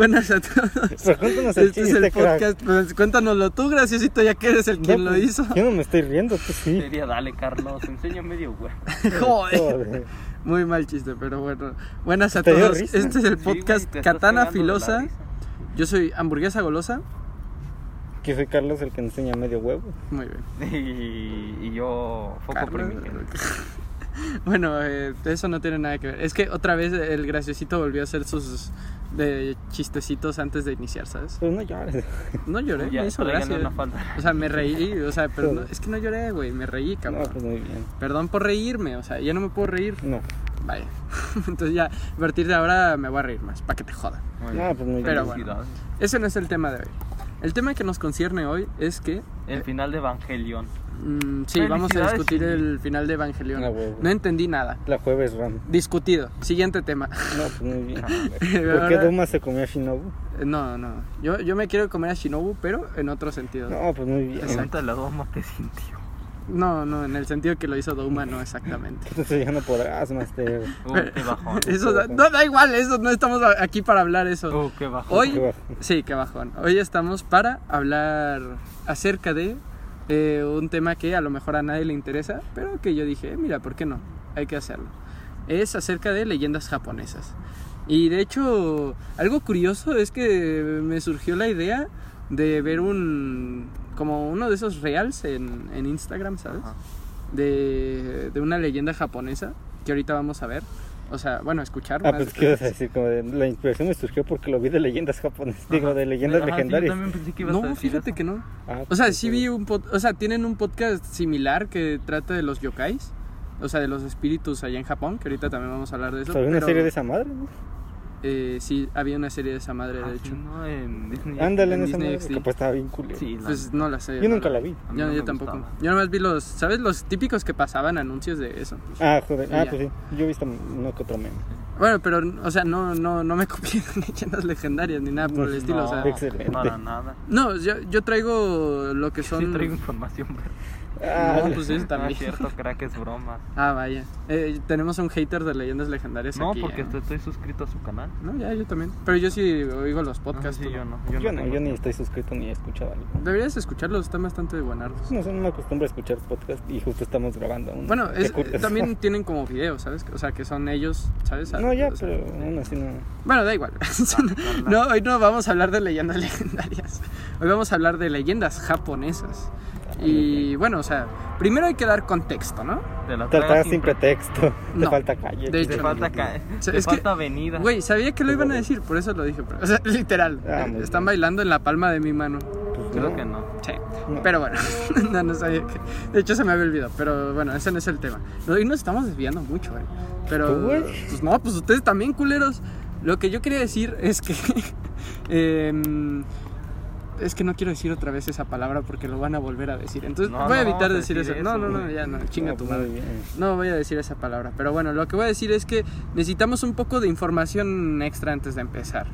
Buenas a todos. Pero cuéntanos el Este es el podcast. Pues, cuéntanoslo tú, graciosito, ya que eres el quien No, lo pues, hizo. Yo no me estoy riendo, tú sí. Sería, dale, Carlos, enseña medio güey. Joder. Joder. Muy mal chiste, pero bueno. Buenas a ¿Te dio todos. risa? Este es el Sí, güey, podcast estás Katana Filosa. Yo soy hamburguesa golosa. Que soy Carlos el que enseña medio huevo. Muy bien. Y, y yo, foco primigenio. Bueno, eh, eso no tiene nada que ver. Es que otra vez el graciosito volvió a hacer sus de chistecitos antes de iniciar, ¿sabes? Pero no llores. No lloré, Ya, me hizo gracia. una falda. O sea, me reí, o sea, pero no- es que no lloré, güey, me reí, No, cabrón. pues muy bien. Perdón por reírme, o sea, ya no me puedo reír. No. Vaya. Entonces ya, a partir de ahora me voy a reír más, para que te jodan. Muy No, pues muy Pero bien. bueno. Ese no es el tema de hoy. El tema que nos concierne hoy es que, El final de Evangelion. Mm, sí, vamos a discutir el final de Evangelion. Ah. No entendí nada. La jueves Ram. Discutido. Siguiente tema. No, pues muy bien. ¿Por qué Duma se comió a Shinobu? No, no. Yo, yo me quiero comer a Shinobu, pero en otro sentido. No, pues muy bien. Exacto. La doma te sintió. No, no, en el sentido que lo hizo Douma, no exactamente. Entonces ya no podrás, Master. Uh, qué bajón. Eso da, no, da igual, eso no estamos aquí para hablar eso. Uh, qué bajón. Hoy, Qué bajón. sí, qué bajón. Hoy estamos para hablar acerca de eh, un tema que a lo mejor a nadie le interesa, pero que yo dije, "Eh, mira, ¿por qué no? Hay que hacerlo. Es acerca de leyendas japonesas. Y de hecho, algo curioso es que me surgió la idea de ver un, como uno de esos reals en, en Instagram, ¿sabes? De, de una leyenda japonesa que ahorita vamos a ver. O sea, bueno, escuchar. Ah, más pues qué ibas a decir, como de, la inspiración me surgió porque lo vi de leyendas japonesas, digo, de leyendas Ajá, sí, yo legendarias. también pensé que ibas a No, decir fíjate eso. que no. Ah, O sea, pues, sí vi un pod- o sea, tienen un podcast similar que trata de los yokais, o sea, de los espíritus allá en Japón, que ahorita también vamos a hablar de eso. ¿Había una pero, serie de esa madre? ¿no? Eh, sí, había una serie de esa madre, Ah, de hecho. no, en Disney. Ándale en en esa Disney madre, XD. que pues estaba bien cool. Sí, la- Pues no la sé. Yo no nunca la vi. Yo, no yo me tampoco. gustaba. Yo nomás vi los, ¿sabes? Los típicos que pasaban anuncios de eso. Ah, joder. Y Ah, ya. pues sí. Yo he visto uno que otro meme. Bueno, pero, o sea, no, no, no me copié leyendas legendarias ni nada por el estilo, o sea. No, Excelente. Para nada. No, yo, yo traigo lo que son... Sí traigo información, pero... Ah, No, pues eso No también. es cierto, crack, es broma. Ah, vaya. Eh, tenemos un hater de leyendas legendarias No, aquí. porque ¿eh? estoy, estoy suscrito a su canal. No, ya, yo también. Pero yo sí oigo los podcasts. No, sí, yo no. no. yo no, yo ni estoy suscrito ni he escuchado algo. Deberías escucharlos, están bastante buenardos. No, no me acostumbro a escuchar podcast y justo estamos grabando uno. Bueno, es- también tienen como videos, ¿sabes? O sea, que son ellos, ¿sabes? No, ya, O sea, pero aún así no. Bueno, da igual. no, hoy no vamos a hablar de leyendas legendarias. Hoy vamos a hablar de leyendas japonesas. Y bueno, o sea, primero hay que dar contexto, ¿no? Te la Te estás sin pretexto. No. Te falta calle. De Te hecho, falta caer. sea, Te es que- falta avenida. Güey, sabía que lo iban a decir, por eso lo dije. pero- o sea, literal. Ah, están bailando en la palma de mi mano. Pues Creo no. que no. Sí. No. Pero bueno, no, no sabía que. De hecho, se me había olvidado. Pero bueno, ese no es el tema. Hoy nos estamos desviando mucho, güey. Pero. Pues no, pues ustedes también, culeros. Lo que yo quería decir es que. em, es que no quiero decir otra vez esa palabra porque lo van a volver a decir. Entonces No, voy a evitar decir, decir eso. No, eso, no, no, ya no, chinga No, tu madre. No voy a decir esa palabra. Pero bueno, lo que voy a decir es que necesitamos un poco de información extra antes de empezar.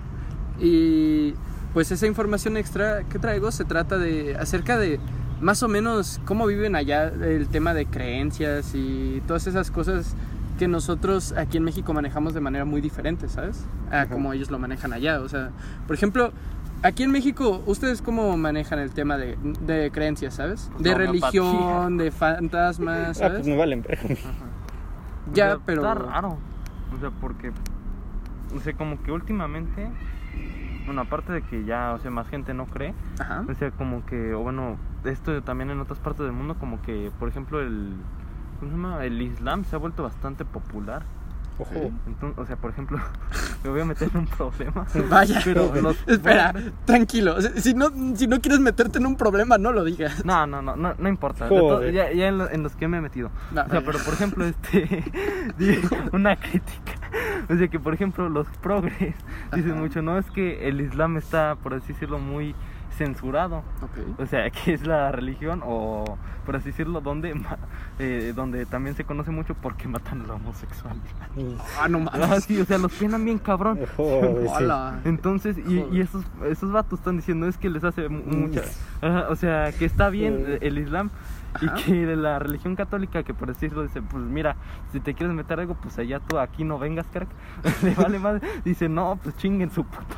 Y pues esa información extra que traigo se trata de acerca de más o menos cómo viven allá el tema de creencias y todas esas cosas que nosotros aquí en México manejamos de manera muy diferente, ¿sabes? A Ajá. como ellos lo manejan allá. O sea, por ejemplo, aquí en México, ¿ustedes cómo manejan el tema de, de creencias, ¿sabes? Pues De religión, de fantasmas, Ah, ¿sabes? pues me valen Ya, sea, pero- Está raro. O sea, porque. O sea, como que últimamente. Bueno, aparte de que ya, o sea, más gente no cree. Ajá. O sea, como que. O bueno, esto también en otras partes del mundo, como que, por ejemplo, el. ¿Cómo se llama? El Islam se ha vuelto bastante popular. Ojo. Entonces, o sea, por ejemplo, me voy a meter en un problema. Vaya. Pero los- Espera, tranquilo. Si no, si no quieres meterte en un problema, no lo digas. No, no, no, no, no importa. Joder. ya ya en, lo- en los que me he metido. No, o sea, pero por ejemplo, este. una crítica. O sea, que por ejemplo, los progres dicen Ajá. mucho, no es que el Islam está, por así decirlo, muy censurado. O sea, que es la religión o, por así decirlo, donde, eh, donde también se conoce mucho porque matan a la homosexualidad. Ah, no Ah, sí, o sea, los penan bien cabrón. Joder, sí. Hola. Entonces, y, y esos, esos vatos están diciendo es que les hace mu- mucha... Ajá, o sea, que está bien el Islam y que de la religión católica, que por decirlo, dice, pues mira, si te quieres meter algo, pues allá tú, aquí no vengas, crack. Le vale más. Dice, no, pues chinguen su puta.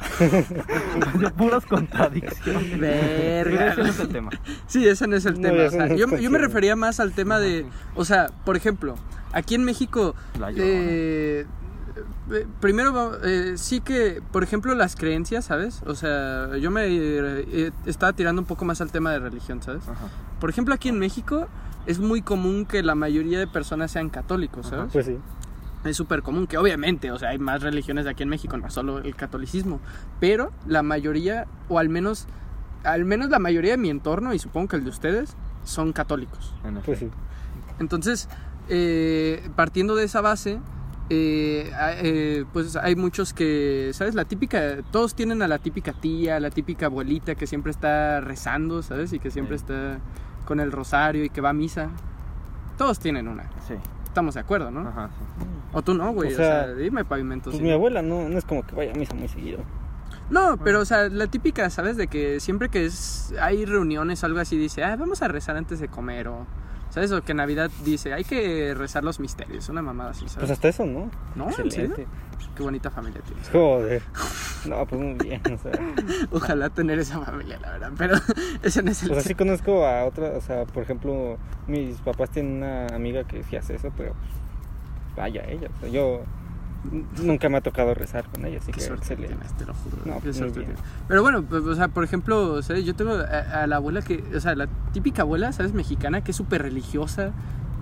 O sea, puras contradicciones. Pero Verga. ese no es el tema. Sí, ese no es el No, tema. o sea, yo, yo me refería más al tema de, o sea, por ejemplo, aquí en México, La Llorona. eh, primero va- eh, sí que, por ejemplo, las creencias, ¿sabes? O sea, yo me eh, eh, estaba tirando un poco más al tema de religión, ¿sabes? Ajá. Por ejemplo, aquí en México es muy común que la mayoría de personas sean católicos, Ajá. ¿sabes? Pues sí. es súper común, que obviamente, o sea, hay más religiones aquí en México, no solo el catolicismo, pero la mayoría, o al menos, al menos la mayoría de mi entorno, y supongo que el de ustedes, son católicos. Pues sí. Entonces, eh, partiendo de esa base, eh, eh, pues hay muchos que, ¿sabes? La típica, todos tienen a la típica tía, la típica abuelita que siempre está rezando, ¿sabes? Y que siempre Sí. está con el rosario y que va a misa. Todos tienen una, Sí. estamos de acuerdo, ¿no? Ajá, sí. O tú no, güey, o O sea, sea, dime pavimento. Pues sí. mi abuela no, no es como que vaya a misa muy seguido. No, pero o sea, la típica, ¿sabes? De que siempre que es, hay reuniones o algo así, dice, ah, vamos a rezar antes de comer o... ¿Sabes? O que Navidad dice, hay que rezar los misterios, una mamada así, Pues ¿sabes? hasta eso, ¿no? No, ¿en serio? Excelente. Qué bonita familia tienes. Joder. No, pues muy bien. O sea, Ojalá tener esa familia, la verdad, pero ese no es el... pues así conozco a otra, o sea, por ejemplo, mis papás tienen una amiga que sí hace eso, pero pues, vaya ella. O sea, yo nunca me ha tocado rezar con ella, así Qué que suerte excelente. tienes, te lo juro. No, qué pues, suerte tienes. Pero bueno, pues, o sea, por ejemplo, ¿sabes? Yo tengo a, a la abuela que, o sea, la típica abuela, ¿sabes? Mexicana, que es súper religiosa,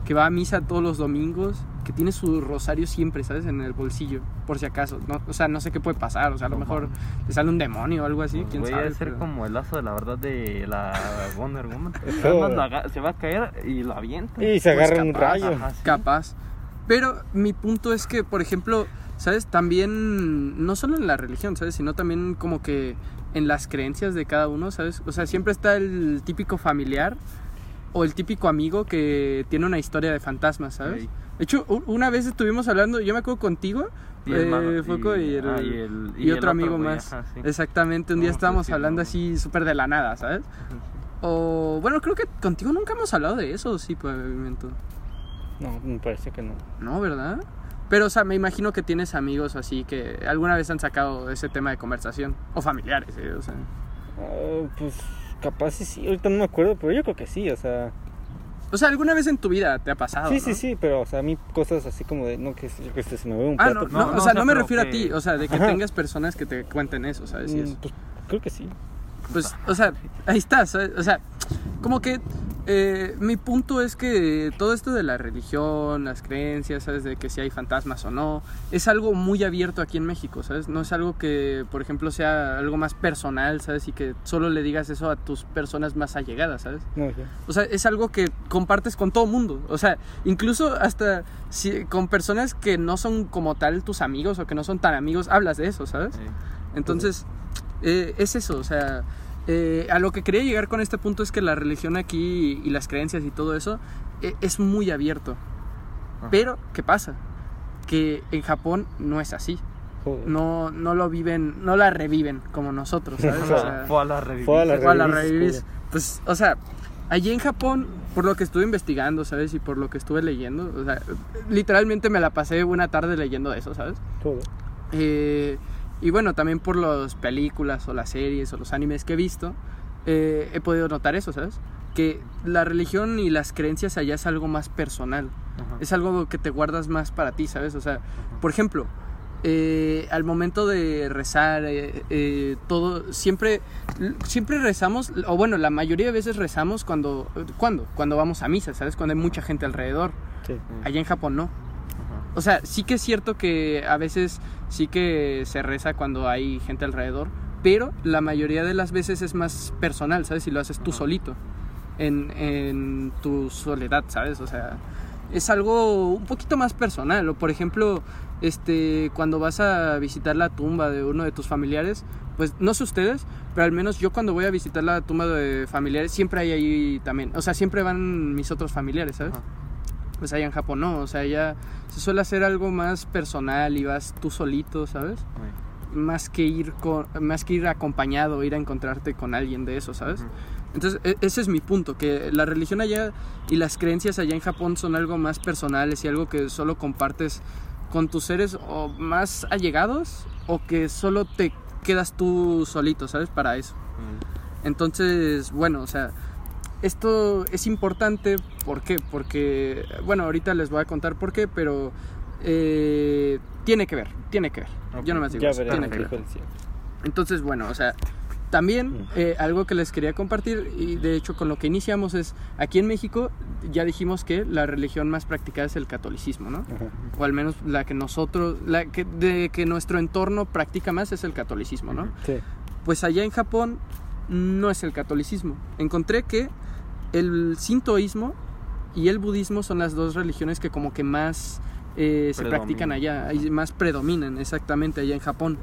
que va a misa todos los domingos, que tiene su rosario siempre, ¿sabes? En el bolsillo, por si acaso. No, o sea, no sé qué puede pasar, o sea, a lo mejor le sale un demonio o algo así, Pues, quién güey, sabe. debe ser pero- como el lazo de la verdad de la Wonder Woman. Se va a caer y lo avienta. Y se Pues agarra un capaz, rayo. Ajá, sí. capaz. Pero mi punto es que, por ejemplo, ¿sabes? También, no solo en la religión, ¿sabes? Sino también como que en las creencias de cada uno, ¿sabes? O sea, siempre está el típico familiar o el típico amigo que tiene una historia de fantasmas, ¿sabes? De hecho, una vez estuvimos hablando, yo me acuerdo contigo, Y el eh, malo- Foco y, el, ah, y el- y y otro el amigo más. ajá, sí. Exactamente, un día No, estábamos sí, hablando no. así súper de la nada, ¿sabes? O bueno, creo que contigo nunca hemos hablado de eso, sí, pavimento. No, me parece que no. No, ¿verdad? Pero, o sea, me imagino que tienes amigos así que alguna vez han sacado ese tema de conversación. O familiares, ¿eh? O sea. Ah, pues capaz sí, sí, ahorita no me acuerdo, pero yo creo que sí, o sea. O sea, alguna vez en tu vida te ha pasado. sí, ¿no? sí, sí, pero o sea, a mí cosas así como de, no, que, que se me ve un Ah, plato. no, no, No, o no, sea, o sea, no me refiero a ti, o sea, de que Ajá. tengas personas que te cuenten eso, ¿sabes? Sí, Mm, es- pues, creo que sí. Pues, o sea, ahí está, ¿sabes? O sea, como que eh, mi punto es que todo esto de la religión, las creencias, ¿sabes? De que si hay fantasmas o no, es algo muy abierto aquí en México, ¿sabes? No es algo que, por ejemplo, sea algo más personal, ¿sabes? Y que solo le digas eso a tus personas más allegadas, ¿sabes? O sea, es algo que compartes con todo mundo. O sea, incluso hasta si, con personas que no son como tal tus amigos o que no son tan amigos, hablas de eso, ¿sabes? Sí. Entonces, eh, es eso, o sea, eh, a lo que quería llegar con este punto es que la religión aquí y las creencias y todo eso eh, es muy abierto. Ajá. Pero, ¿qué pasa? Que en Japón no es así. Joder. No, no lo viven, no la reviven como nosotros, ¿sabes? O sea, Fue a la revivir. Fue a la la revivís, revivís. Pues, o sea, allí en Japón, por lo que estuve investigando, ¿sabes? Y por lo que estuve leyendo, o sea, literalmente me la pasé una tarde leyendo eso, ¿sabes? Joder. Eh, y bueno, también por las películas o las series o los animes que he visto, eh, he podido notar eso, ¿sabes? Que la religión y las creencias allá es algo más personal. Ajá. Es algo que te guardas más para ti, ¿sabes? O sea, por ejemplo, eh, al momento de rezar, eh, eh, todo, siempre, siempre rezamos, o bueno, la mayoría de veces rezamos cuando, ¿cuándo? Cuando vamos a misa, ¿sabes? Cuando hay mucha gente alrededor. Sí. Allá en Japón no. Ajá. O sea, sí que es cierto que a veces sí que se reza cuando hay gente alrededor, pero la mayoría de las veces es más personal, ¿sabes? Si lo haces tú solito, en, en tu soledad, ¿sabes? O sea, es algo un poquito más personal. O por ejemplo, este, cuando vas a visitar la tumba de uno de tus familiares, pues no sé ustedes, pero al menos yo cuando voy a visitar la tumba de familiares, siempre hay ahí también, o sea, siempre van mis otros familiares, ¿sabes? Ajá. Pues allá en Japón no, o sea, ya se suele hacer algo más personal y vas tú solito, ¿sabes? Más que ir con, más que ir acompañado, ir a encontrarte con alguien de eso, ¿sabes? Ujú. Entonces, e- ese es mi punto, que la religión allá y las creencias allá en Japón son algo más personales y algo que solo compartes con tus seres o más allegados o que solo te quedas tú solito, ¿sabes? Para eso. Mm. Entonces, bueno, o sea, esto es importante, ¿por qué? Porque, bueno, ahorita les voy a contar por qué, pero eh, tiene que ver, tiene que ver. Yo no me digo, Ya tiene que ver. Entonces, bueno, o sea, también Mm. eh, algo que les quería compartir y de hecho con lo que iniciamos es, aquí en México ya dijimos que la religión más practicada es el catolicismo, ¿no? Ajá. O al menos la que nosotros, la que, de que nuestro entorno practica más es el catolicismo, ¿no? Sí. Pues allá en Japón no es el catolicismo. Encontré que el sintoísmo y el budismo son las dos religiones que como que más eh, se practican allá, y más predominan exactamente allá en Japón.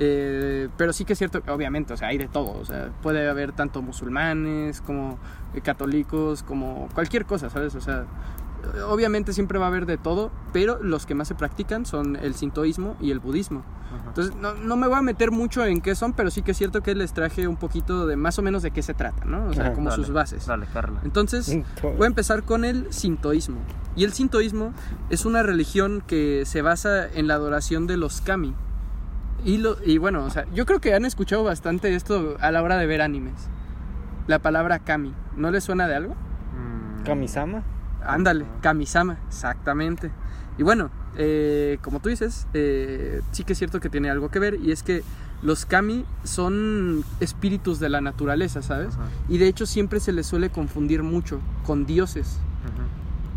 Eh, pero sí que es cierto, que obviamente, o sea, hay de todo, o sea, puede haber tanto musulmanes como eh, católicos, como cualquier cosa, ¿sabes? O sea, obviamente siempre va a haber de todo, pero los que más se practican son el sintoísmo y el budismo. Ajá. Entonces, no, no me voy a meter mucho en qué son, pero sí que es cierto que les traje un poquito de más o menos de qué se trata, ¿no? O sea, como Dale, sus bases. Dale, Carla. Entonces, voy a empezar con el sintoísmo. Y el sintoísmo es una religión que se basa en la adoración de los kami. Y, lo, y bueno, o sea, yo creo que han escuchado bastante esto a la hora de ver animes. La palabra kami. ¿No les suena de algo? Mm. Kamisama. Ándale, Kamisama, exactamente. Y bueno, eh, como tú dices, eh, sí que es cierto que tiene algo que ver y es que los Kami son espíritus de la naturaleza, ¿sabes? Ajá. Y de hecho siempre se les suele confundir mucho con dioses.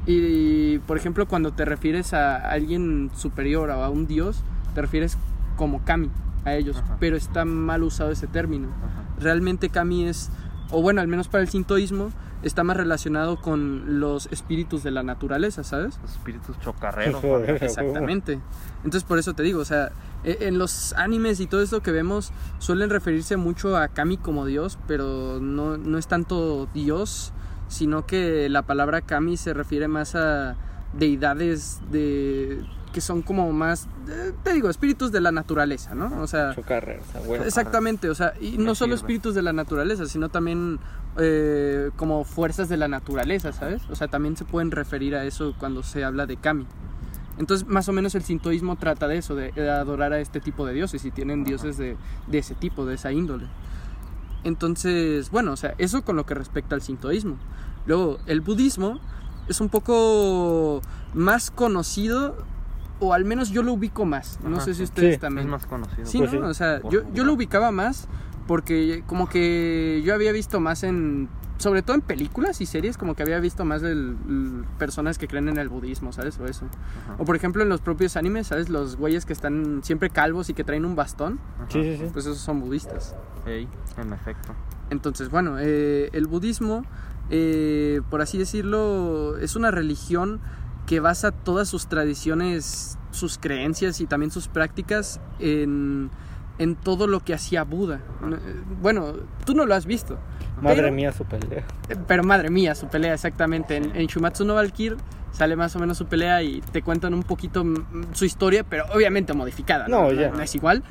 Y por ejemplo, cuando te refieres a alguien superior o a un dios, te refieres como Kami a ellos, Ajá. pero está mal usado ese término realmente Kami es, o bueno, al menos para el sintoísmo, está más relacionado con los espíritus de la naturaleza, ¿sabes? Los espíritus chocarreros. Exactamente. Entonces por eso te digo, o sea, e- en los animes y todo esto que vemos suelen referirse mucho a Kami como dios, pero no, no es tanto dios, sino que la palabra Kami se refiere más a deidades de que son como más, eh, te digo, espíritus de la naturaleza, ¿no? O sea, Chocarreros, a huevo. Exactamente, o sea, y no solo sirve. espíritus de la naturaleza, sino también eh, como fuerzas de la naturaleza, ¿sabes? O sea, también se pueden referir a eso cuando se habla de kami. Entonces, más o menos el sintoísmo trata de eso, de, de adorar a este tipo de dioses, y tienen Ajá. dioses de, de ese tipo, de esa índole. Entonces, bueno, o sea, eso con lo que respecta al sintoísmo. Luego, el budismo es un poco más conocido, o al menos yo lo ubico más. No Ajá, sé si ustedes Sí, también. Es más conocido. Sí, Pues ¿no? sí. O sea, yo, yo lo ubicaba más porque como que yo había visto más en... Sobre todo en películas y series, como que había visto más de personas que creen en el budismo, ¿sabes? O eso. Ajá. O por ejemplo en los propios animes, ¿sabes? Los güeyes que están siempre calvos y que traen un bastón, Ajá. Sí, sí, sí. pues esos son budistas. Ey, en efecto. Entonces, bueno, eh, el budismo, eh, por así decirlo, es una religión que basa todas sus tradiciones, sus creencias y también sus prácticas en, en todo lo que hacía Buda. Bueno, tú no lo has visto. Madre pero- mía, su pelea. Pero madre mía, su pelea, exactamente. En, en Shumatsu no Valkyr sale más o menos su pelea y te cuentan un poquito mm, su historia, pero obviamente modificada. No, ya. No es igual.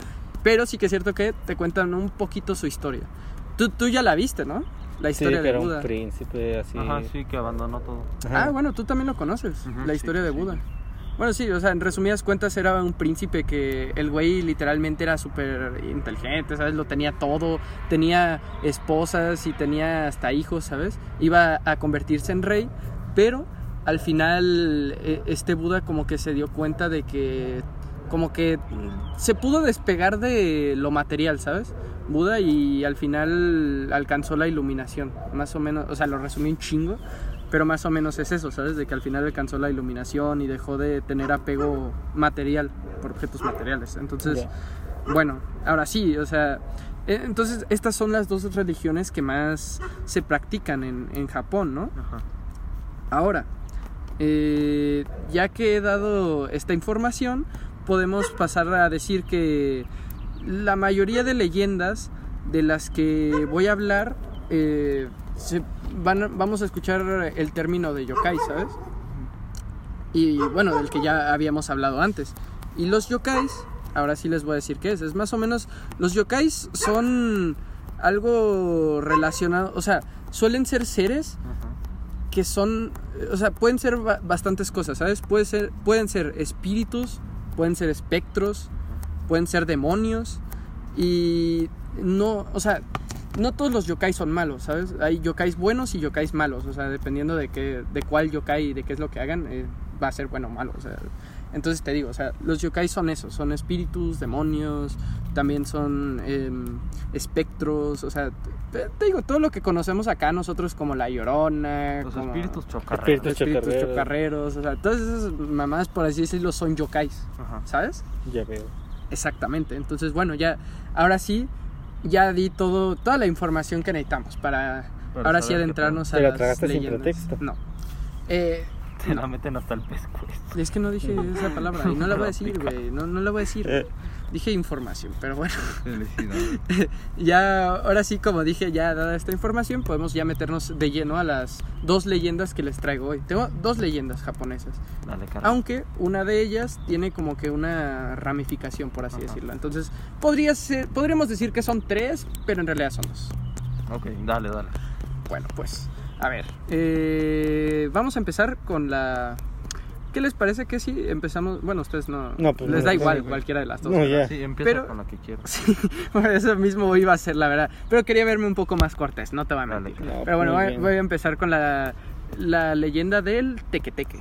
Pero sí que es cierto que te cuentan un poquito su historia. Tú, tú ya la viste, ¿no? La Sí, historia que de era Buda. un príncipe así. Ajá, sí, que abandonó todo. Ajá. Ah, bueno, tú también lo conoces, Ujú, la sí, historia de sí. Buda. Bueno, sí, o sea, en resumidas cuentas era un príncipe que el güey literalmente era súper inteligente, ¿sabes? Lo tenía todo, tenía esposas y tenía hasta hijos, ¿sabes? Iba a convertirse en rey, pero al final eh, este Buda como que se dio cuenta de que como que se pudo despegar de lo material, ¿sabes? Buda y al final alcanzó la iluminación, más o menos, o sea, lo resumí un chingo, pero más o menos es eso, ¿sabes? De que al final alcanzó la iluminación y dejó de tener apego material por objetos materiales. Entonces, bueno, ahora sí, o sea, eh, entonces estas son las dos religiones que más se practican en, en Japón, ¿no? Ajá. Ahora, eh, ya que he dado esta información, podemos pasar a decir que la mayoría de leyendas de las que voy a hablar, eh, se van, vamos a escuchar el término de yokai, ¿sabes? Y bueno, del que ya habíamos hablado antes. Y los yokais, ahora sí les voy a decir qué es. Es más o menos, los yokais son algo relacionado, o sea, suelen ser seres que son, o sea, pueden ser ba- bastantes cosas, ¿sabes? Ser, pueden ser espíritus, pueden ser espectros, pueden ser demonios y no, o sea, no todos los yokais son malos, ¿sabes? Hay yokais buenos y yokais malos, o sea, dependiendo de qué, de cuál yokai y de qué es lo que hagan, eh, va a ser bueno o malo, o sea. Entonces te digo, o sea, los yokais son eso, son espíritus, demonios, también son em, espectros, o sea, te, te digo, todo lo que conocemos acá nosotros como la llorona, Los como espíritus chocarreros. Espíritus espíritus chocarreros. chocarreros, o sea, todas esas mamás, por así decirlo, son yokais, Ajá. ¿sabes? Ya veo. Exactamente. Entonces, bueno, ya, ahora sí, ya di todo, toda la información que necesitamos para, Para ahora sí adentrarnos a ¿Te la las leyendas. pretexto? No. Eh, Te la meten hasta el pescuezo. es que no dije esa palabra y no la voy a decir, güey. No, no la voy a decir. Dije información, pero bueno. Felicidades. Ya, ahora sí, como dije, ya dada esta información, podemos ya meternos de lleno a las dos leyendas que les traigo hoy. Tengo dos leyendas japonesas. Dale. Aunque una de ellas tiene como que una ramificación, por así Ajá. decirlo. Entonces, podría ser, podríamos decir que son tres, pero en realidad son dos. Ok, dale, dale. Bueno, pues, a ver. eh, vamos a empezar con la... ¿Qué les parece que si empezamos? Bueno, ustedes no... No, pues les no, da no, igual cualquiera de las dos. No, ya. Sí, empieza Pero- con la que quieras. Sí, por eso mismo iba a ser la verdad. Pero quería verme un poco más cortés, no te voy a Dale, mentir. Pero bueno, voy, a empezar con la, la leyenda del tequeteque.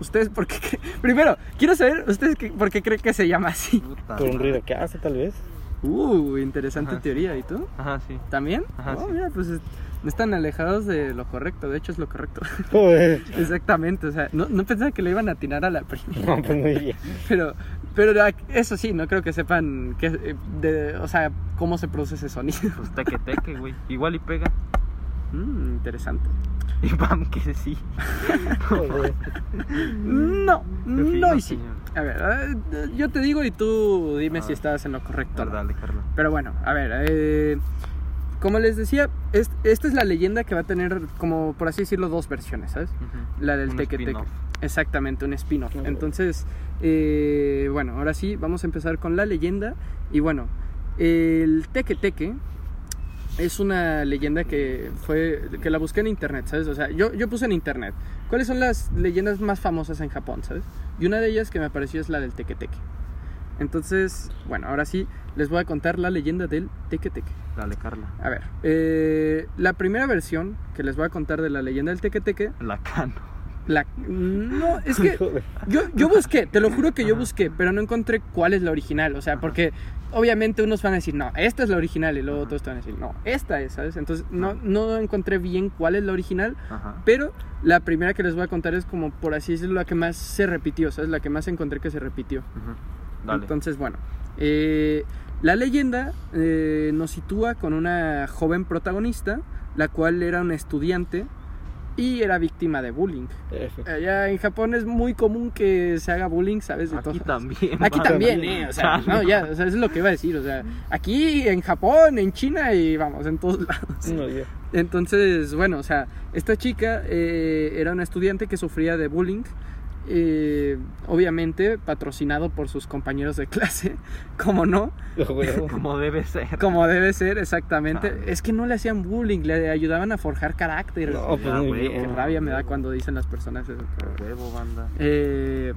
¿Ustedes por qué? Primero, quiero saber, ¿ustedes qué- por qué creen que se llama así? Puta Por un ruido que hace, tal vez. Uh, interesante Ajá, sí. teoría. ¿Y tú? Ajá, sí. ¿También? Ajá, oh, sí. mira, pues es- no están alejados de lo correcto. De hecho, es lo correcto. Joder. Exactamente. O sea, no, no pensaba que le iban a atinar a la primera. No, pues muy bien. Pero, pero la- eso sí, no creo que sepan que, eh, de, o sea, cómo se produce ese sonido. Pues teque teque, güey. Igual y pega. Mm, interesante. Y pam, que sí. Joder. No, no y sí. A ver, eh, yo te digo y tú dime A si estás en lo correcto. Dale, Carla. Pero bueno, a ver, eh, como les decía, es- esta es la leyenda que va a tener, como por así decirlo, dos versiones, ¿sabes? La del Un teque. Exactamente, un spin-off. Entonces, eh, bueno, ahora sí, vamos a empezar con la leyenda. Y bueno, el teque teque es una leyenda que fue que la busqué en internet, ¿sabes? O sea, yo, yo puse en internet. ¿Cuáles son las leyendas más famosas en Japón, ¿sabes? Y una de ellas que me pareció es la del teque teque. Entonces, bueno, ahora sí, les voy a contar la leyenda del teque teque. Dale, Carla. A ver, eh, la primera versión que les voy a contar de la leyenda del teque teque, La cano. la... No, es que yo, yo busqué, te lo juro que yo busqué, pero no encontré cuál es la original. O sea, porque obviamente unos van a decir, no, esta es la original, y luego Ajá. otros van a decir, no, esta es, ¿sabes? Entonces no, no encontré bien cuál es la original, Ajá. pero la primera que les voy a contar es como, por así decirlo, la que más se repitió, ¿sabes? La que más encontré que se repitió. Ujú. Dale. Entonces, bueno, eh, la leyenda eh, nos sitúa con una joven protagonista, la cual era una estudiante y era víctima de bullying. F. Allá en Japón es muy común que se haga bullying, ¿sabes? De Aquí todas- también. Aquí también, ¿eh? O sea, Chale. no, ya, o sea, eso es lo que iba a decir. O sea, aquí, en Japón, en China y vamos, en todos lados. No. Entonces, bueno, o sea, esta chica eh, era una estudiante que sufría de bullying. Eh, obviamente patrocinado por sus compañeros de clase, como no. Como debe ser. como debe ser exactamente. Ah. Es que no le hacían bullying, le ayudaban a forjar carácter. No, pues. Qué rabia me da cuando dicen las personas eso. Huevo, banda. Eh,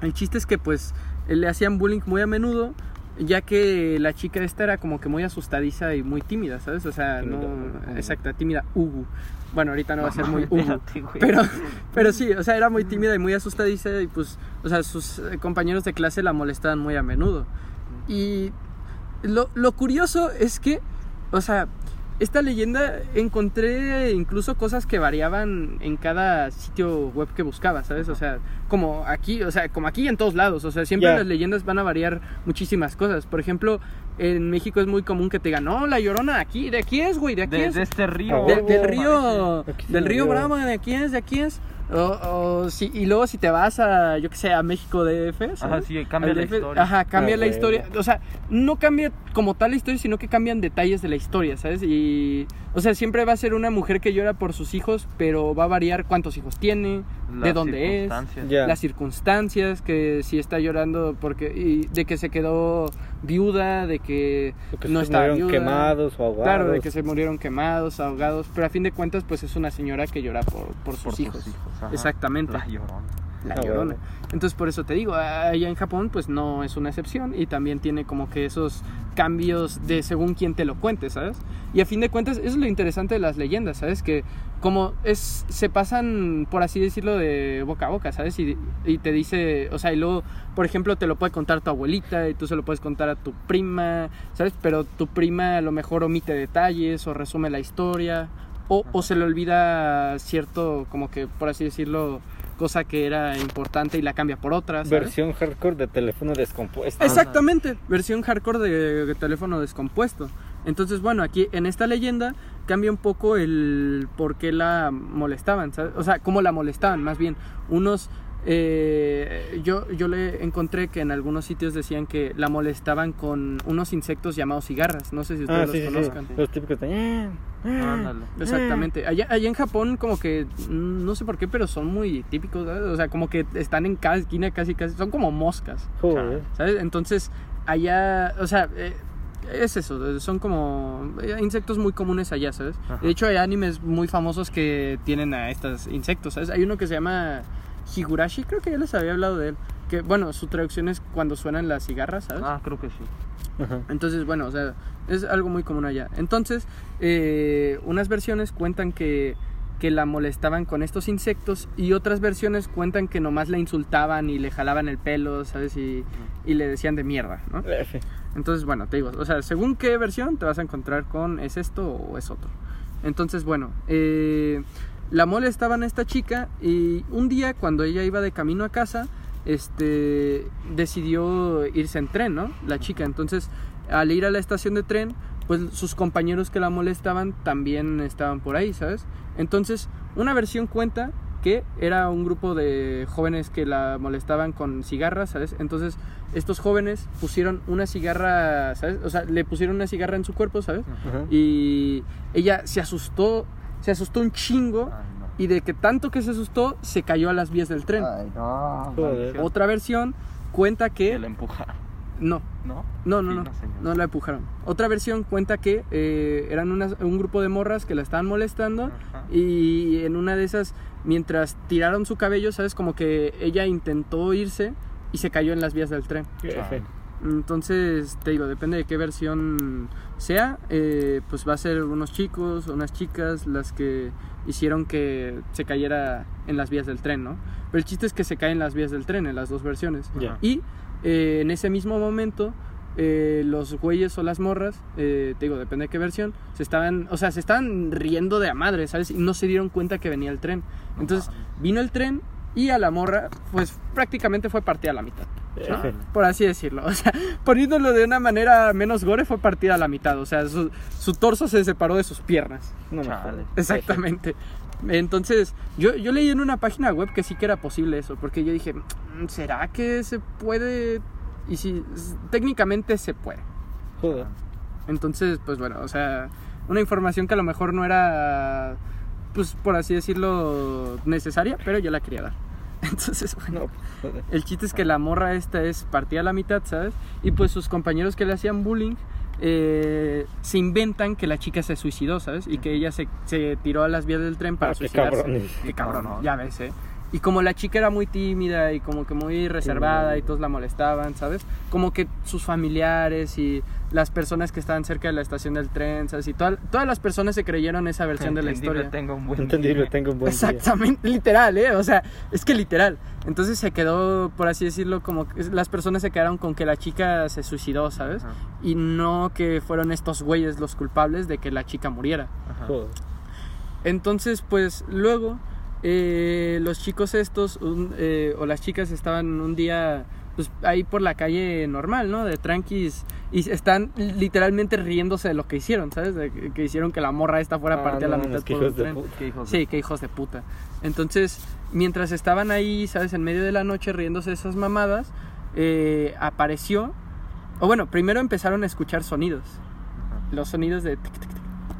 el chiste es que pues le hacían bullying muy a menudo, ya que la chica esta era como que muy asustadiza y muy tímida, ¿sabes? O sea, no... Exacta, tímida, Ugu. Bueno, ahorita no va a ser muy güey. Pero, pero sí, o sea, era muy tímida y muy asustadiza y pues, o sea, sus eh, compañeros de clase la molestaban muy a menudo. Y lo, lo curioso es que, o sea, esta leyenda encontré incluso cosas que variaban en cada sitio web que buscaba, ¿sabes? O sea, como aquí, o sea, como aquí en todos lados, o sea, siempre las leyendas van a variar muchísimas cosas. Por ejemplo, en México es muy común que te digan, no, la llorona aquí, de aquí es, güey, de aquí De, es. de este río. Ah, De- del río Aquí del río. Brahma de aquí es de aquí es O, o si, y luego si te vas a, yo que sé, a México DF, ¿sabes? Ajá, sí, cambia Al la DF, historia. Ajá, cambia Ah, la historia. O sea, no cambia como tal la historia, sino que cambian detalles de la historia, ¿sabes? Y, o sea, siempre va a ser una mujer que llora por sus hijos, pero va a variar cuántos hijos tiene, de dónde es, las circunstancias, que si está llorando porque y de que se quedó viuda, de que Porque no se está murieron viuda. quemados o ahogados. Claro, de que se murieron quemados, ahogados, pero a fin de cuentas pues es una señora que llora por, por sus por hijos. ajá. Exactamente. La llorona. La Ah, llorona. bueno. Entonces por eso te digo, allá en Japón pues no es una excepción y también tiene como que esos cambios de según quien te lo cuente, ¿sabes? Y a fin de cuentas eso es lo interesante de las leyendas, ¿sabes? Que como es se pasan por así decirlo de boca a boca, ¿sabes? Y, y te dice, o sea, y luego por ejemplo te lo puede contar tu abuelita y tú se lo puedes contar a tu prima, ¿sabes? Pero tu prima a lo mejor omite detalles o resume la historia o, o se le olvida cierto como que por así decirlo cosa que era importante y la cambia por otra. ¿sabes? Versión hardcore de teléfono descompuesto. Exactamente, versión hardcore de, de teléfono descompuesto. Entonces, bueno, aquí en esta leyenda cambia un poco el por qué la molestaban, ¿sabes? O sea, cómo la molestaban, más bien. Unos, eh, yo, yo le encontré que en algunos sitios decían que la molestaban con unos insectos llamados cigarras. No sé si ustedes Ah, sí, los sí, sí. conozcan. Los típicos de... Ándale. Exactamente. Allá, allá en Japón como que no sé por qué, pero son muy típicos, ¿sabes? O sea, como que están en cada esquina casi casi, son como moscas, Joder. ¿sabes? Entonces, allá, o sea, eh, es eso, son como eh, insectos muy comunes allá, ¿sabes? Ajá. De hecho, hay animes muy famosos que tienen a estos insectos, ¿sabes? Hay uno que se llama Higurashi, creo que ya les había hablado de él, que bueno, su traducción es cuando suenan las cigarras, ¿sabes? Ah, creo que sí. Ajá. Entonces, bueno, o sea, es algo muy común allá. Entonces, eh, unas versiones cuentan que, que la molestaban con estos insectos y otras versiones cuentan que nomás la insultaban y le jalaban el pelo, ¿sabes? Y, y le decían de mierda, ¿no? F. Entonces, bueno, te digo, o sea, según qué versión te vas a encontrar con es esto o es otro. Entonces, bueno, eh, la molestaban a esta chica y un día cuando ella iba de camino a casa, este, decidió irse en tren, ¿no? La chica. Entonces, al ir a la estación de tren, pues sus compañeros que la molestaban también estaban por ahí, ¿sabes? Entonces, una versión cuenta que era un grupo de jóvenes que la molestaban con cigarras, ¿sabes? Entonces, estos jóvenes pusieron una cigarra, ¿sabes? O sea, le pusieron una cigarra en su cuerpo, ¿sabes? Y ella se asustó, se asustó un chingo Ay, no. y de que tanto que se asustó, se cayó a las vías del tren. Ay, no. Otra versión cuenta Que que... la empujaron, No, ¿no? no, no, Sí, no, no la empujaron. Otra versión cuenta que eh, eran unas- un grupo de morras que la estaban molestando Ajá. y en una de esas, mientras tiraron su cabello, ¿sabes? Como que ella intentó irse y se cayó en las vías del tren. F. Entonces, te digo, depende de qué versión sea, eh, pues va a ser unos chicos o unas chicas las que hicieron que se cayera en las vías del tren, ¿no? Pero el chiste es que se caen en las vías del tren, en las dos versiones. Y eh, en ese mismo momento, eh, los güeyes o las morras, eh, te digo, depende de qué versión, se estaban, o sea, se estaban riendo de a madre, ¿sabes? Y no se dieron cuenta que venía el tren. Entonces, vino el tren y a la morra, pues prácticamente fue partida a la mitad. Por así decirlo. O sea, poniéndolo de una manera menos gore, fue partida a la mitad. O sea, su, su torso se separó de sus piernas. No Chale. Exactamente. Entonces, yo, yo leí en una página web que sí que era posible eso, porque yo dije, "Mm, ¿será que se puede? Y si técnicamente se puede. Joder. Entonces, pues bueno, o sea, una información que a lo mejor no era, pues por así decirlo, necesaria, pero yo la quería dar. Entonces, bueno. El chiste es que la morra esta es partida a la mitad, ¿sabes? Y pues sus compañeros que le hacían bullying eh, se inventan que la chica se suicidó, ¿sabes? Y que ella se, se tiró a las vías del tren para Ah, qué suicidarse. Qué cabrón, Cabrón. ya ves, ¿eh? Y como la chica era muy tímida y como que muy reservada y todos la molestaban, ¿sabes? Como que sus familiares y las personas que estaban cerca de la estación del tren, ¿sabes? Y toda- todas las personas se creyeron esa versión de la historia. Tengo un buen Entendible, día. tengo un buen día. Exactamente, literal, ¿eh? O sea, es que literal. Entonces se quedó, por así decirlo, como que las personas se quedaron con que la chica se suicidó, ¿sabes? Ajá, Y no que fueron estos güeyes los culpables de que la chica muriera. ajá. Entonces, pues luego, eh, los chicos estos, un- eh, o las chicas estaban un día pues ahí por la calle normal, ¿no? De tranquis. Y están literalmente riéndose de lo que hicieron, ¿sabes? De que, que hicieron que la morra esta fuera Ah, partida a la no, mitad qué por un tren. Qué hijos Sí, qué hijos de puta. Entonces, mientras estaban ahí, ¿sabes? En medio de la noche riéndose de esas mamadas, eh, apareció. O bueno, primero empezaron a escuchar sonidos. Los sonidos de tic, tic,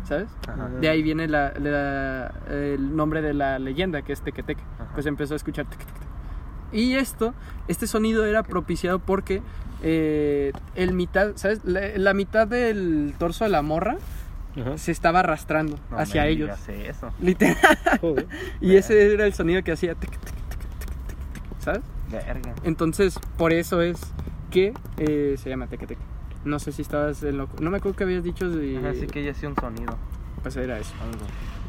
¿sabes? Ajá. De ahí viene la- la- el nombre de la leyenda, que es Tequeteque. Pues empezó a escuchar tic. Y esto, este sonido era propiciado porque eh, el mitad, ¿sabes? La, la mitad del torso de la morra Ajá. se estaba arrastrando No hacia me ellos. eso. Literal. Joder. Y ese era el sonido que hacía tic, tic, tic, ¿sabes? Verga. Entonces, por eso es que eh, se llama Tequeteque. No sé si estabas en lo... No me acuerdo que habías dicho de... Así que ella hacía un sonido. Pues era eso. Algo.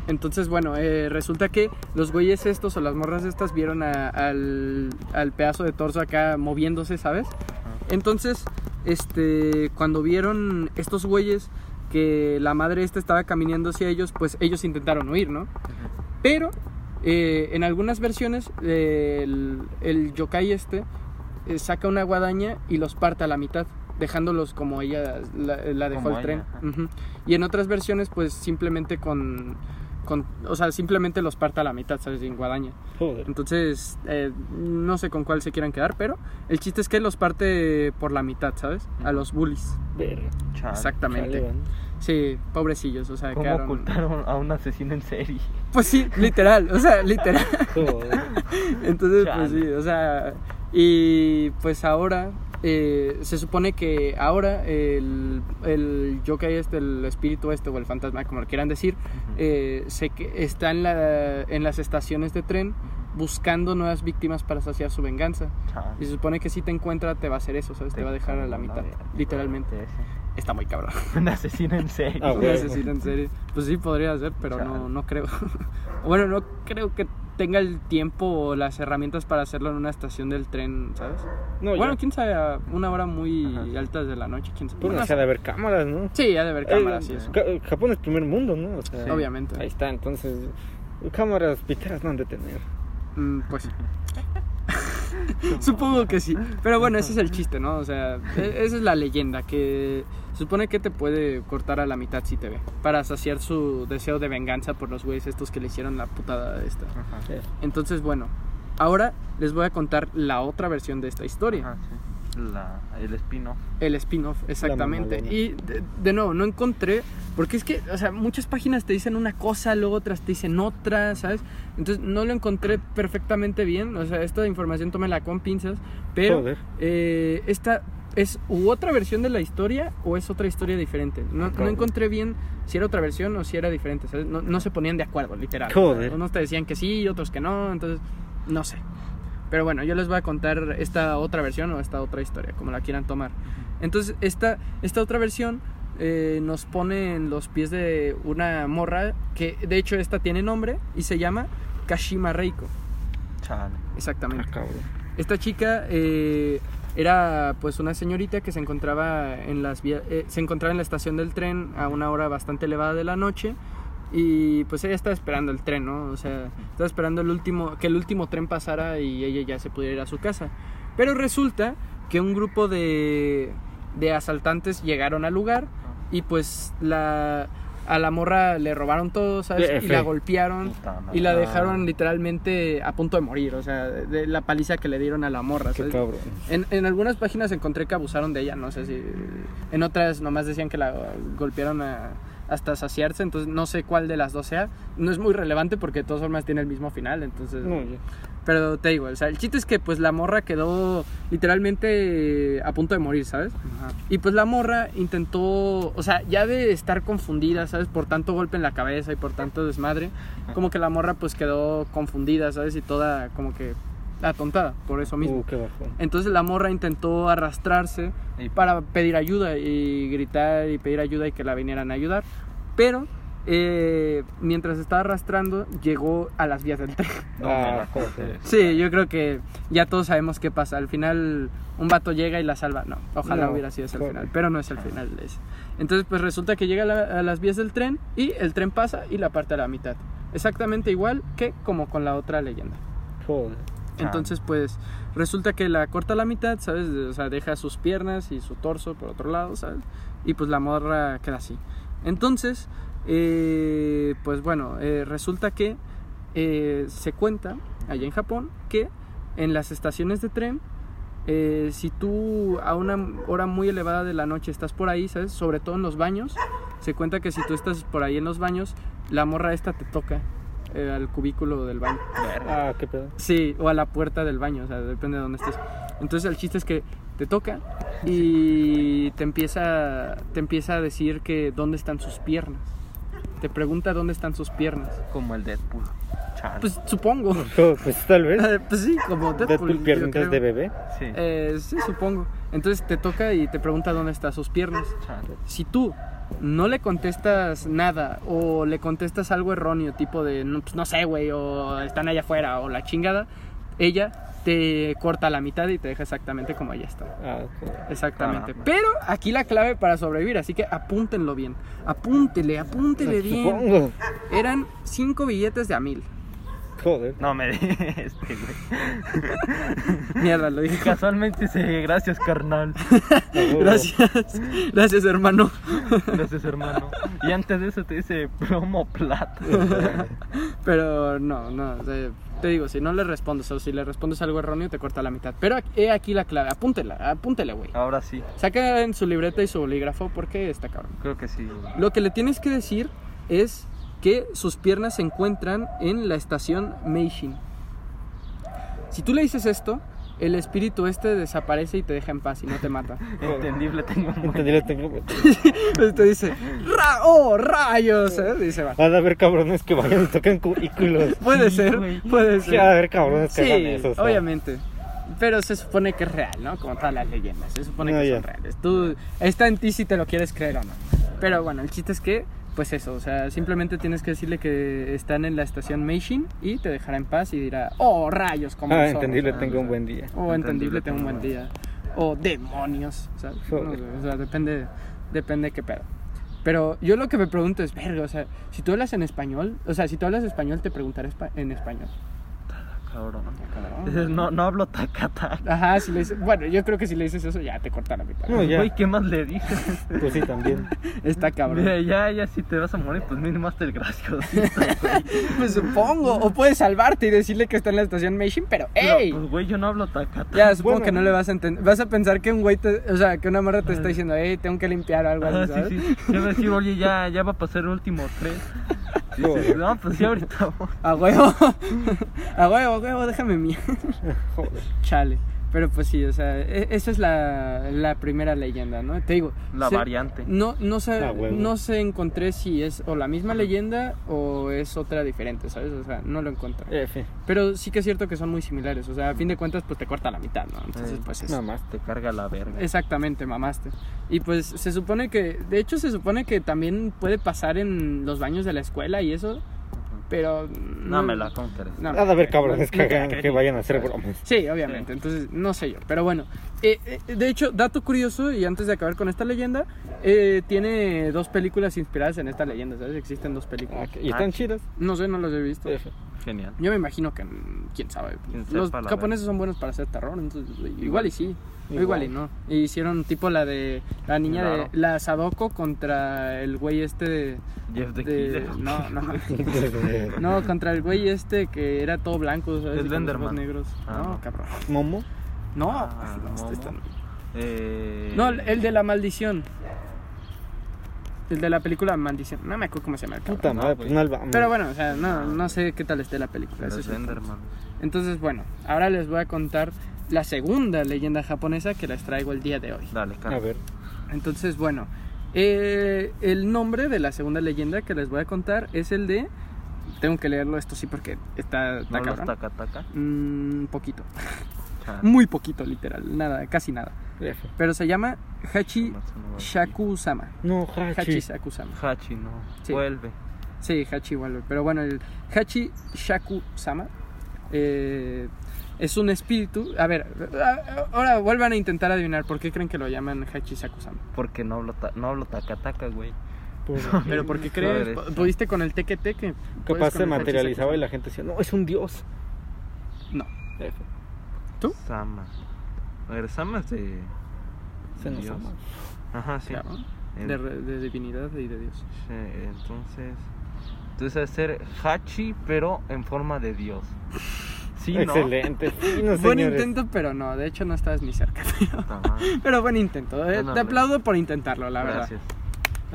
Entonces, bueno, eh, resulta que los güeyes estos o las morras estas vieron a- al, al pedazo de torso acá moviéndose, ¿sabes? Entonces, este, cuando vieron estos güeyes que la madre esta estaba caminando hacia ellos, pues ellos intentaron huir, ¿no? Pero eh, en algunas versiones eh, el, el yokai este eh, saca una guadaña y los parte a la mitad, dejándolos como ella la, la dejó Como el tren. Y en otras versiones, pues simplemente con, con, o sea, simplemente los parte a la mitad, ¿sabes? Sin guadaña. Joder. Entonces, eh, no sé con cuál se quieran quedar, pero el chiste es que los parte por la mitad, ¿sabes? A los bullies. Verga. Chale. Exactamente. Chale. Sí, pobrecillos, o sea, ¿Cómo quedaron... ocultaron a un asesino en serie? Pues sí, literal, o sea, literal. Joder. Entonces, pues sí, o sea, y pues ahora eh, se supone que ahora el, el yokai este, el espíritu este o el fantasma, como lo quieran decir, eh, se que está en, la, en las estaciones de tren buscando nuevas víctimas para saciar su venganza. Chale. Y se supone que si te encuentra te va a hacer eso, ¿sabes? Te, va a dejar a la mitad, literalmente. Ese. Está muy cabrón. Un asesino en serie. Ah, Un asesino en serie. Pues sí, podría ser, pero no, Chale. no creo. bueno, no creo que tenga el tiempo o las herramientas para hacerlo en una estación del tren, ¿sabes? No, bueno, ya. quién sabe, a una hora muy Ajá. alta de la noche, quién sabe. Pues no se ha de haber cámaras, ¿no? sí, ha de haber cámaras Eh, y eso. Japón es primer mundo, ¿no? O sea, Obviamente. Ahí está, entonces. Cámaras piteras no han de tener. Mm, pues Supongo que sí. Pero bueno, ese es el chiste, ¿no? O sea, e- esa es la leyenda, que supone que te puede cortar a la mitad si te ve. Para saciar su deseo de venganza por los güeyes estos que le hicieron la putada esta. Ajá. Sí. Entonces, bueno, ahora les voy a contar la otra versión de esta historia. Ajá, sí. La, el spin-off. El spin-off, exactamente. Y de, de nuevo, no encontré, porque es que, o sea, muchas páginas te dicen una cosa, luego otras te dicen otra, ¿sabes? Entonces no lo encontré perfectamente bien, o sea, esta información tómela con pinzas, pero Joder. eh, esta es u otra versión de la historia o es otra historia diferente. No, no encontré bien si era otra versión o si era diferente, ¿sabes? No, no se ponían de acuerdo, literal. Joder. Unos te decían que sí, otros que no, entonces no sé. Pero bueno, yo les voy a contar esta otra versión o esta otra historia, como la quieran tomar. Entonces, esta, esta otra versión eh, nos pone en los pies de una morra que, de hecho, esta tiene nombre y se llama Kashima Reiko. Chale. Exactamente. Ah. Esta chica eh, era pues una señorita que se encontraba en las eh, se encontraba en la estación del tren a una hora bastante elevada de la noche y pues ella estaba esperando el tren, ¿no? O sea, estaba esperando el último que el último tren pasara y ella ya se pudiera ir a su casa. Pero resulta que un grupo de de asaltantes llegaron al lugar y pues la a la morra le robaron todo, ¿sabes? Y la golpearon Puta y la madre. dejaron literalmente a punto de morir, o sea, de, la paliza que le dieron a la morra. Qué cabrón. En, en algunas páginas encontré que abusaron de ella, no sé si. En otras nomás decían que la golpearon a- hasta saciarse, entonces no sé cuál de las dos sea. No es muy relevante porque de todas formas tiene el mismo final, entonces. No. Pero te digo, o sea, el chiste es que pues la morra quedó literalmente a punto de morir, ¿sabes? Ajá. Y pues la morra intentó, o sea, ya de estar confundida, ¿sabes? Por tanto golpe en la cabeza y por tanto desmadre, como que la morra pues quedó confundida, ¿sabes? Y toda como que atontada por eso mismo. Uh, qué bajón. Entonces la morra intentó arrastrarse para pedir ayuda y gritar y pedir ayuda y que la vinieran a ayudar. Pero eh, mientras estaba arrastrando llegó a las vías del tren. No Ah. Sí, yo creo que ya todos sabemos qué pasa. Al final un vato llega y la salva. No, ojalá No, hubiera sido ese el final, pero no es el final de ese. Entonces pues resulta que llega a, la- a las vías del tren y el tren pasa y la parte a la mitad. Exactamente igual que como con la otra leyenda. Joder. Entonces, pues, resulta que la corta a la mitad, ¿sabes? O sea, deja sus piernas y su torso por otro lado, ¿sabes? Y pues la morra queda así. Entonces, eh, pues bueno, eh, resulta que eh, se cuenta allá en Japón que en las estaciones de tren, eh, si tú a una hora muy elevada de la noche estás por ahí, ¿sabes? Sobre todo en los baños, se cuenta que si tú estás por ahí en los baños, la morra esta te toca eh, al cubículo del baño. Ah, qué pedo. Sí, o a la puerta del baño, o sea, depende de dónde estés. Entonces el chiste es que te toca y te empieza, te empieza a decir que dónde están sus piernas. Te pregunta dónde están sus piernas. Como el Deadpool. Chale. Pues supongo. Pues tal vez. Eh, Pues sí, como Deadpool. Deadpool piernitas de bebé. sí. Eh, sí, supongo. Entonces te toca y te pregunta dónde están sus piernas. Chale. Si tú no le contestas nada o le contestas algo erróneo, tipo de, no, pues, no sé, güey, o están allá afuera o la chingada, ella te corta la mitad y te deja exactamente como ella está. Ah. Exactamente. Caramba. Pero aquí la clave para sobrevivir, así que apúntenlo bien. Apúntele, apúntele bien. Supongo. Eran cinco billetes de a mil. Joder. No me este, güey. Mierda, lo dije. Casualmente dice, gracias, carnal. Gracias. Gracias, hermano. Gracias, hermano. Y antes de eso te dice promo plata. Pero no, no. o sea, te digo, si no le respondes o si le respondes algo erróneo, te corta la mitad. Pero he aquí la clave. Apúntela, apúntela, güey. Ahora sí, Saca en su libreta y su bolígrafo porque está cabrón. creo que sí. Lo que le tienes que decir es que sus piernas se encuentran en la estación Meishin. Si tú le dices esto, el espíritu este desaparece y te deja en paz y no te mata. Entendible, tengo lo tengo. Entonces te dice, ¡Ra ¡oh, rayos! ¿eh? Dice, va. Van a haber cabrones que vayan y toquen cubículos. Puede Sí, ser, puede Sí, va a ser. haber cabrones que hagan Sí, eso. o sea. obviamente. Pero se supone que es real, ¿no? Como todas las leyendas. Se supone No, que ya. son reales. Tú, está en ti si te lo quieres creer o no. Pero bueno, el chiste es que, pues eso, o sea, simplemente tienes que decirle que están en la estación Meishin y te dejará en paz y dirá, oh, rayos, como Ah, el zorro", entendible, ¿sabes? tengo un buen día. O entendible, tengo un buen día. O demonios, ¿sabes? No Joder. sé, o sea, depende, depende qué pedo. Pero yo lo que me pregunto es, verga, o sea, si tú hablas en español, o sea, si tú hablas español, te preguntaré en español. Cabrón. Cabrón. Dices, no, no hablo tacata. Ajá, si le dices, bueno, yo creo que si le dices eso ya te corta la mitad. No, ya. Güey, ¿qué más le dices? Pues sí, también. Está cabrón. Mira, ya, ya, si te vas a morir, pues mínimo hasta el graciosito, güey. Pues supongo, o puedes salvarte y decirle que está en la estación Meishin, pero No, ¡ey! pues, güey, yo no hablo tacata. ya, supongo bueno. que no le vas a entender. Vas a pensar que un güey, te, o sea, que una morra te está diciendo, ¡ey, tengo que limpiar o algo Ah, así, ¿sabes? sí, sí. Ya va a decir, oye, ya, ya va a pasar el último tren. Dices, no, pues sí, ahorita voy. A huevo, a huevo, a huevo, déjame mía. Joder. Chale. Pero pues sí, o sea, e- esa es la, la primera leyenda, ¿no? Te digo. La se- variante. No, no sé, Ah, huevo. no sé encontré si es o la misma leyenda o es otra diferente, ¿sabes? O sea, no lo encontré. F. Pero sí que es cierto que son muy similares. O sea, a fin de cuentas, pues te corta la mitad, ¿no? Entonces, Eh, pues es. Nada más. Te carga la verga. Exactamente, mamaste. Y pues se supone que, de hecho se supone que también puede pasar en los baños de la escuela y eso, pero... No me la compres. no, Ha de haber cabrones no que, que vayan a hacer bromas. Sí, obviamente, entonces no sé yo, pero bueno. Eh, eh, de hecho, dato curioso, y antes de acabar con esta leyenda, eh, tiene dos películas inspiradas en esta leyenda, ¿sabes? Existen dos Ah, películas. que- Y están chidas. No sé, no las he visto. F. Genial. Yo me imagino que, mm, quién sabe. Quién Los japoneses son buenos para hacer terror, entonces igual, y sí. Igual. Igual. y no. Y hicieron tipo la de la niña de la Sadoko contra el güey este de, Jeff de- no, no. No, contra el güey este que era todo blanco, ¿sabes? Ojos Slenderman. negros. Ah, no, no. cabrón. Momo. No, Ah, no, este Momo. está- Eh, no, el de la maldición. El de la película Maldición. No me acuerdo cómo se llama el. Puta madre, pues vamos. Pero bueno, o sea, no, no sé qué tal esté la película. es. Entonces, bueno, ahora les voy a contar la segunda leyenda japonesa que les traigo el día de hoy. Dale, A Carlos. ver. Entonces, bueno, eh, el nombre de la segunda leyenda que les voy a contar es el de... Tengo que leerlo esto sí porque está, está ¿No los taca taca? Mm, poquito. Chale. Muy poquito, literal. Nada, casi nada. F. Pero se llama Hachi a Shaku-sama. No, Hachi Hachi. Shaku-sama. Hachi, no. Sí. Vuelve. Sí, Hachi vuelve. Pero bueno, el Hachi Shaku-sama eh, es un espíritu. A ver, ahora vuelvan a intentar adivinar por qué creen que lo llaman Hachi Shaku-sama. Porque no hablo, ta- no hablo taca taca, güey. Por- Pero ¿por qué Joder, crees? ¿Pudiste con el teque teque? Capaz se materializaba y la gente decía, no, es un dios. No. F. ¿Tú? Sama. A ver, Sama es de. Se nos Dios. ama. Ajá, sí. Claro. De, de divinidad y de Dios. sí, entonces. Entonces debe ser Hachi, pero en forma de Dios. Sí, ¿no? Excelente. Sí, no, buen intento, pero no, de hecho no estabas ni cerca. Pero, pero buen intento. eh, te aplaudo por intentarlo, la verdad. Gracias.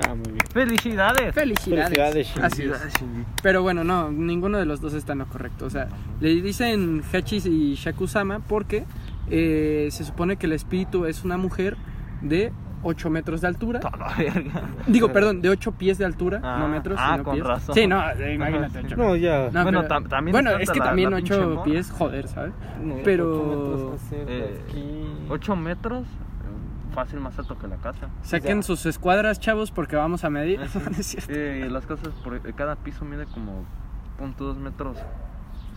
Ah, muy bien. ¡Felicidades! Felicidades. Felicidades, Shinji. Así es. Pero bueno, no, ninguno de los dos está en lo correcto. O sea, le dicen Hachi y Shakusama porque eh, se supone que el espíritu es una mujer de 8 metros de altura. Toda la verga. Digo, perdón, de 8 pies de altura, Ah, no metros, ah, sino con pies. razón. Sí, no, eh, imagínate. ocho No, ya. No, Bueno, pero- tam- también Bueno, es que la- también la pinche 8 mona. pies, joder, ¿sabes? No, pero- ocho metros va a ser de Eh, aquí. 8 metros, fácil más alto que la casa. Saquen Ya. sus escuadras, chavos, porque vamos a medir. Sí. No es cierto. Eh, las casas, por, cada piso mide como punto dos metros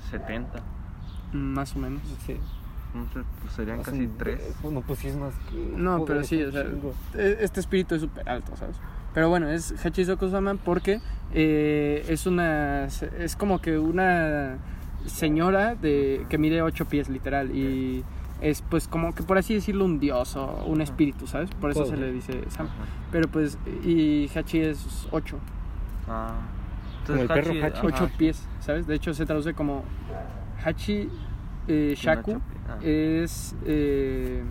70. Más o menos. Sí. Entonces, pues serían casi un- 3. No, pues sí es más que. No, pero sí, o sea, e- este espíritu es súper alto, ¿sabes? Pero bueno, es Hachizoku-sama porque eh, es una. Es como que una señora de que mide 8 pies, literal. Y es, pues, como que por así decirlo, un dios o un espíritu, ¿sabes? Por eso se le dice Sama. Pero pues, y Hachi es 8. Ah. Como el perro Hachi- ajá. 8 pies, ¿sabes? De hecho, se traduce como Hachi eh, Shaku. ocho pies. Ah. Es. Eh,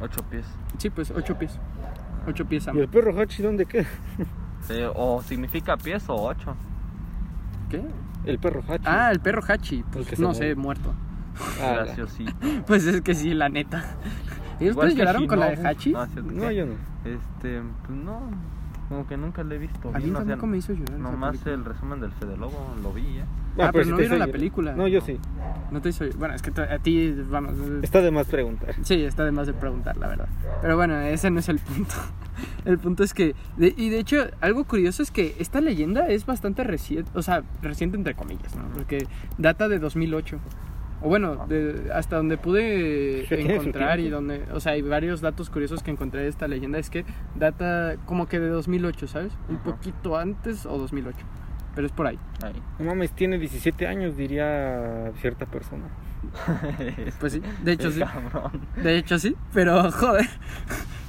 8 pies. sí, pues, 8 pies. 8 pies ¿Y Sama. el perro Hachi dónde queda? O significa pies o 8. ¿Qué? El perro Hachi. Ah, el perro Hachi. Pues no muere. sé, muerto. Ah, Graciosito. Pues es que sí, la neta. ¿Y ustedes lloraron con la de. Hachi? Ah, ¿cierto No, yo no. Este, pues no. Como que nunca le he visto. A mí bien, o sea, tampoco me hizo llorar. Nomás película. el resumen del Fede Lobo lo vi ya. Ah, pero si no vieron la película. No, yo sí. No te hizo Bueno, es que a ti, vamos. eh, Está de más preguntar. Sí, está de más de preguntar, la verdad. Pero bueno, ese no es el punto. El punto es que. de- y de hecho, algo curioso es que esta leyenda es bastante reciente. O sea, reciente entre comillas, ¿no? Porque data de 2008. O bueno, de- hasta donde pude encontrar y donde. O sea, hay varios datos curiosos que encontré de esta leyenda. Es que data como que de 2008, ¿sabes? Un poquito antes o 2008. Pero es por ahí. Ahí. No mames, tiene 17 años, diría cierta persona. Pues sí, de hecho sí. cabrón. De hecho sí, pero joder.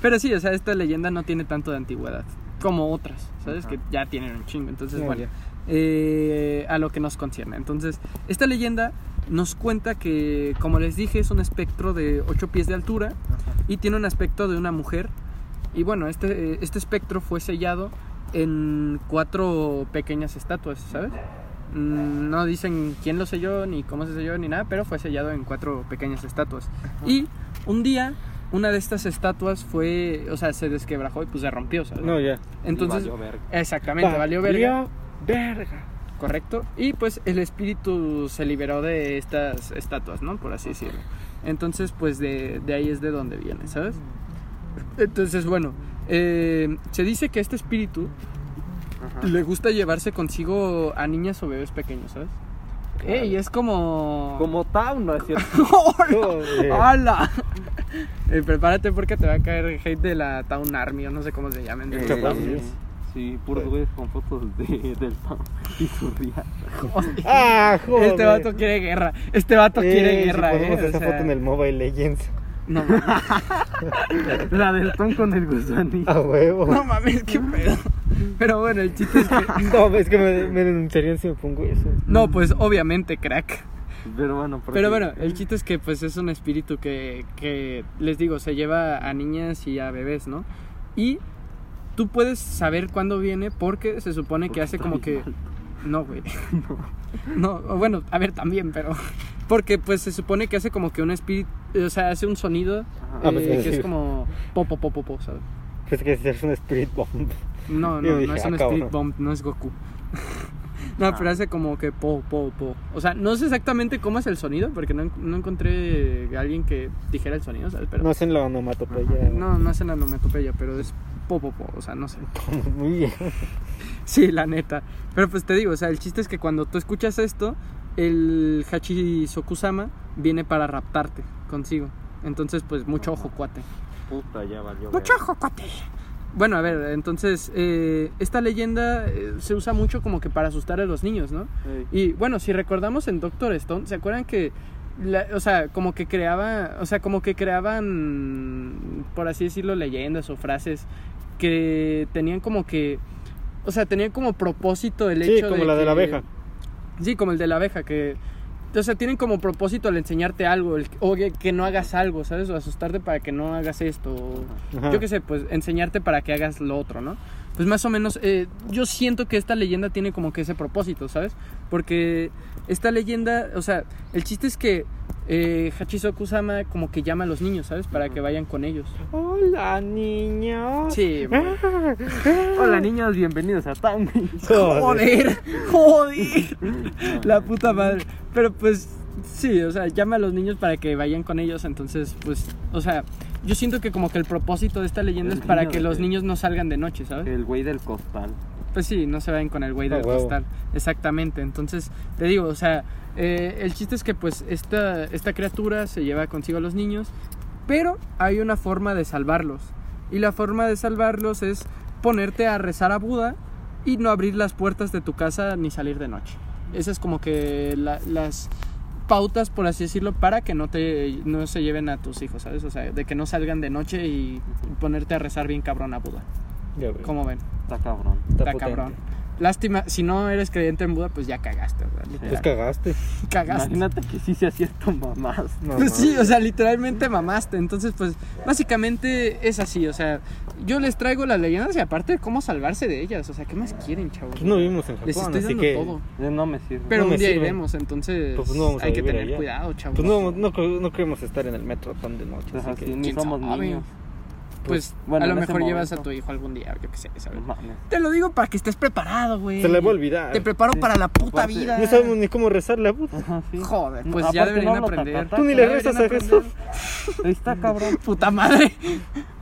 Pero sí, o sea, esta leyenda no tiene tanto de antigüedad como otras, ¿sabes? Ajá. Que ya tienen un chingo. Entonces, No, bueno, ya. Eh, a lo que nos concierne. Entonces, esta leyenda nos cuenta que, como les dije, es un espectro de 8 pies de altura y tiene un aspecto de una mujer. Y bueno, este, eh, este espectro fue sellado en cuatro pequeñas estatuas, ¿sabes? Mm, No dicen quién lo selló, ni cómo se selló, ni nada, pero fue sellado en cuatro pequeñas estatuas. Y un día, una de estas estatuas fue, o sea, se desquebrajó y pues se rompió, ¿sabes? No, ya. Entonces, Y valió verga. exactamente, valió verga. Verga. Correcto. Y pues el espíritu se liberó de estas estatuas, ¿no? Por así decirlo. Entonces, pues de, de ahí es de donde viene, ¿sabes? Entonces, bueno, eh, se dice que este espíritu Ajá. le gusta llevarse consigo a niñas o bebés pequeños, ¿sabes? Ey, es como... Como Tau, ¿no es cierto? ¡Hala! Eh, prepárate porque te va a caer hate de la Town Army, o no sé cómo se llaman. de Eh, Sí, puros güeyes con fotos de, del y su ría. Ah, joder. Este vato quiere guerra. Este vato quiere guerra, si eh. o esa sea, foto en el Mobile Legends. No mames. La del Tom con el gusanito. A huevo. No mames, qué pedo. Pero bueno, el chiste es que. No, es que me, me denunciarían si me pongo eso. No, pues obviamente, crack. Pero bueno, porque- Pero bueno, el chiste es que pues es un espíritu que, que les digo, se lleva a niñas y a bebés, ¿no? Y tú puedes saber cuándo viene porque se supone que hace como que. No, güey. No, o bueno, a ver también, pero. Porque pues se supone que hace como que un espíritu. O sea, hace un sonido Ah, eh, pues, que sí. es como. Popo, popo, popo, ¿sabes? Pues que es un Spirit Bomb. No, no, dije, no es ah, un cabrón. Spirit Bomb, no es Goku. No, Ah. pero hace como que po, po, po. O sea, no sé exactamente cómo es el sonido, porque no, no encontré a alguien que dijera el sonido, ¿sabes? Pero No hacen la onomatopeya. no, no es en la onomatopeya, pero es po, po, po. O sea, no sé. Muy bien. Sí, la neta. Pero pues te digo, o sea, el chiste es que cuando tú escuchas esto, el Hachi Sokusama viene para raptarte consigo. Entonces, pues mucho ojo, cuate. Puta, ya valió. Mucho ojo, cuate. Bueno, a ver, entonces, eh, esta leyenda eh, se usa mucho como que para asustar a los niños, ¿no? Y bueno, si recordamos en Doctor Stone, ¿se acuerdan que la- o sea, como que creaba, o sea, como que creaban, por así decirlo, leyendas o frases que tenían como que, o sea, tenían como propósito el Sí, hecho como la de la que- abeja. Sí, como el de la abeja, que, o sea, tienen como propósito al enseñarte algo, el- o que, que no hagas algo, ¿sabes? O asustarte para que no hagas esto, o- Ajá. yo qué sé, pues enseñarte para que hagas lo otro, ¿no? Pues más o menos, eh, yo siento que esta leyenda tiene como que ese propósito, ¿sabes? Porque esta leyenda, o sea, el chiste es que eh, Hachisoku-sama como que llama a los niños, ¿sabes? Para que vayan con ellos. Hola, niños. Sí, güey. Hola niños, bienvenidos a Tangi. Joder, joder. La puta madre. Pero pues sí, o sea, llama a los niños para que vayan con ellos. Entonces, pues, o sea, yo siento que como que el propósito de esta leyenda El es para niño que los niños no salgan de noche, ¿sabes? El güey del costal. Pues sí, no se vayan con el güey Ah, del costal. Exactamente. Entonces, te digo, o sea, eh, el chiste es que pues esta, esta criatura se lleva consigo a los niños, pero hay una forma de salvarlos. Y la forma de salvarlos es ponerte a rezar a Buda y no abrir las puertas de tu casa ni salir de noche. Esas es como que la- las pautas, por así decirlo, para que no te no se lleven a tus hijos, ¿sabes? O sea, de que no salgan de noche y ponerte a rezar bien cabrón a Buda. Ya. ¿Cómo ven? Está cabrón. Está cabrón. Lástima, si no eres creyente en Buda, pues ya cagaste, ¿verdad? Pues cagaste. Cagaste. Imagínate que sí sea cierto, mamás. No, Pues sí, o sea, literalmente mamaste. Entonces, pues, básicamente es así. O sea, yo les traigo las leyendas y aparte de cómo salvarse de ellas. O sea, ¿qué más quieren, chavos? Pues no vivimos en Japón, Les estoy así dando que. todo. Eh, No me sirve. Pero no un día sirven. iremos, entonces Pues no vamos a hay que tener allá. cuidado, chavos. Pues no, no, no queremos estar en el metro tan de noche. Pues así así, que, ni ¿quién somos sabe? niños. Pues, bueno, a lo mejor llevas a tu hijo algún día, yo qué sé, ¿sabes? Mames. Te lo digo para que estés preparado, güey. se le va a olvidar. Te preparo Sí. para la puta Aparte, vida. No sabemos ni cómo rezarle a. Ajá, sí. Joder, No, pues ya deberían no aprender. Tú ni le rezas a Jesús. Ahí está cabrón. Puta madre.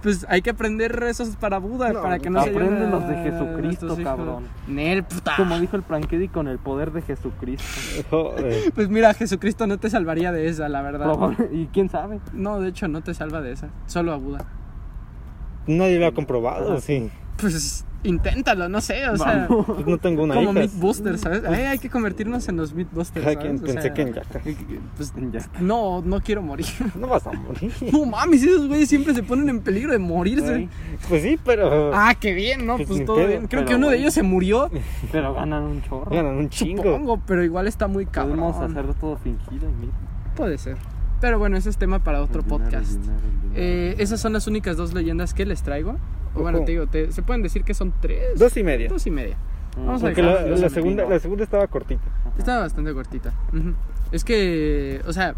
Pues hay que aprender rezos para Buda, No, para que no se aprende lleven a los de Jesucristo, cabrón. Nel, puta. Como dijo el Prankedy con el poder de Jesucristo. Joder. Pues mira, Jesucristo no te salvaría de esa, la verdad. Y quién sabe. No, de hecho no te salva de esa. Solo a Buda. Nadie lo ha comprobado, Ajá. sí. Pues inténtalo, no sé, o sea. Vamos. Pues no tengo una Como hija. Mythbusters, ¿sabes? Ay, hay que convertirnos en los Mythbusters, Cada ¿sabes? quien O pensé sea, que en Yaka. Pues, Ya. no, no quiero morir. No vas a morir. No mames, esos güeyes siempre se ponen en peligro de morirse. Pues sí, pero Ah, qué bien, ¿no? Pues Pues todo pedo, bien. Creo que uno de ellos se murió. Pero ganan un chorro. ganan un chingo. Supongo, pero igual está muy cabrón. Podemos hacer todo fingido y mira. Puede ser. Pero bueno, ese es tema para otro podcast. Eh, esas son las únicas dos leyendas que les traigo. O bueno, te digo, te- se pueden decir que son tres. Dos y media. Dos y media. Mm, vamos a Porque la, la y segunda, la segunda estaba cortita. Estaba bastante cortita. Es que, o sea,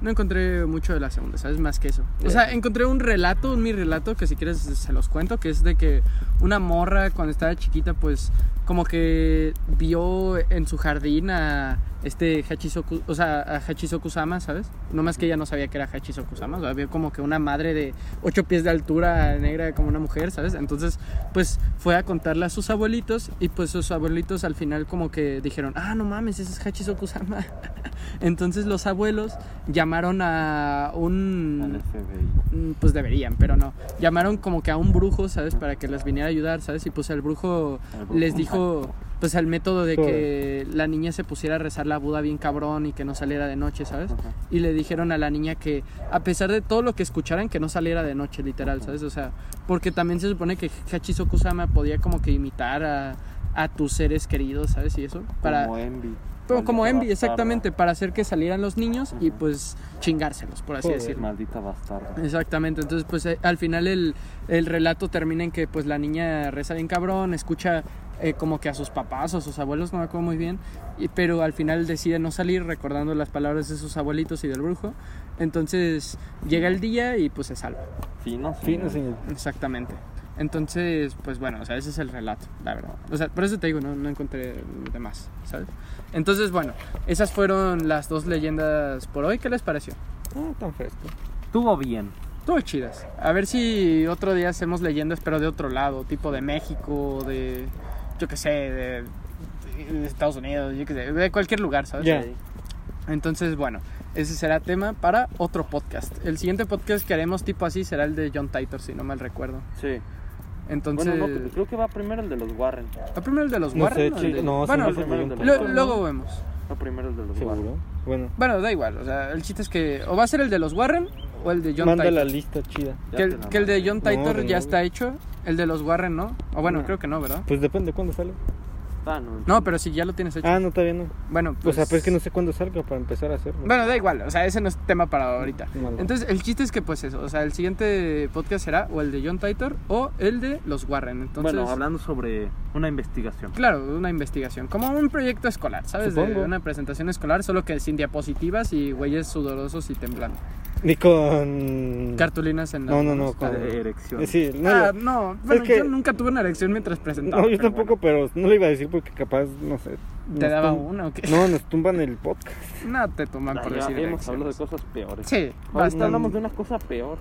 no encontré mucho de la segunda, ¿sabes? Más que eso. O sea, encontré un relato, un mi relato, que si quieres se los cuento, que es de que una morra cuando estaba chiquita, pues como que vio en su jardín a este Hachisoku, o sea, a Hachisoku-sama, ¿sabes? No más que ella no sabía que era Hachisoku-sama, o sea, vio como que una madre de ocho pies de altura, negra como una mujer, ¿sabes? Entonces, pues fue a contarle a sus abuelitos y pues sus abuelitos al final como que dijeron, ah, no mames, ese es Hachisoku-sama. Entonces los abuelos llamaron a un... FBI. Mm, Pues deberían, pero no. Llamaron como que a un brujo, ¿sabes? Para que les viniera a ayudar, ¿sabes? Y pues el brujo El brujo les dijo, pues el método de que la niña se pusiera a rezar la Buda bien cabrón y que no saliera de noche, ¿sabes? Ajá. Y le dijeron a la niña que a pesar de todo lo que escucharan, que no saliera de noche, literal, ¿sabes? O sea, porque también se supone que Hachisoku-sama podía como que imitar a, a tus seres queridos, ¿sabes? Y eso, para... Como Envy. Pero como Envy, bastarda. exactamente, para hacer que salieran los niños y pues chingárselos, por así Joder. decirlo. Maldita bastarda. Exactamente, entonces pues eh, al final el, el relato termina en que pues la niña reza bien cabrón, escucha eh, como que a sus papás o a sus abuelos, no me acuerdo muy bien, y, pero al final decide no salir recordando las palabras de sus abuelitos y del brujo, entonces llega el día y pues se salva, Fino, Fino, señor. exactamente. Entonces, pues bueno, o sea, ese es el relato, la verdad. O sea, por eso te digo, no, no encontré de más, ¿sabes? Entonces, bueno, esas fueron las dos leyendas por hoy. ¿Qué les pareció? Ah, tan fresco. Estuvo bien. Todo chidas. A ver si otro día hacemos leyendas, pero de otro lado, tipo de México, de. Yo qué sé, de, de Estados Unidos, yo qué sé, de cualquier lugar, ¿sabes? Ya. Entonces, bueno, ese será tema para otro podcast. El siguiente podcast que haremos, tipo así, será el de John Titor, si no mal recuerdo. Sí. Entonces. Bueno, no, creo que va primero el de los Warren. ¿va primero el de los No Warren? sé, o el chi- de- no, bueno, de lo- luego vemos. No, primero el de los ¿Seguro? Warren. Bueno, Bueno, da igual. O sea, el chiste es que o va a ser el de los Warren o el de John manda Titor. la lista chida. Que el, que el de. John Titor de ya está hecho. El de los Warren, ¿no? O bueno, No. creo que no, ¿verdad? Pues depende cuándo sale. Ah, no. No, pero si ya lo tienes hecho. Ah, no, todavía no. Bueno, O pues... sea, pues es que no sé cuándo salga para empezar a hacerlo. Bueno, da igual, o sea, ese no es tema para ahorita. Malo. Entonces, el chiste es que, pues eso, o sea, el siguiente podcast será o el de John Titor o el de los Warren. Entonces, Bueno, hablando sobre una investigación. claro, una investigación, como un proyecto escolar, ¿sabes? De una presentación escolar, solo que sin diapositivas y güeyes sudorosos y temblando. Ni con. Cartulinas en las No, no, no, con. De erección. Sí, no, ah, no, bueno, que- yo nunca tuve una erección mientras presentaba. no, yo pero tampoco, pero no lo iba a decir porque capaz, no sé. ¿Te daba tum- una o qué? No, nos tumban el podcast. No te toman Ah, por ya decir hemos hablado de cosas peores. Sí, Ahorita hablamos de una cosa peor.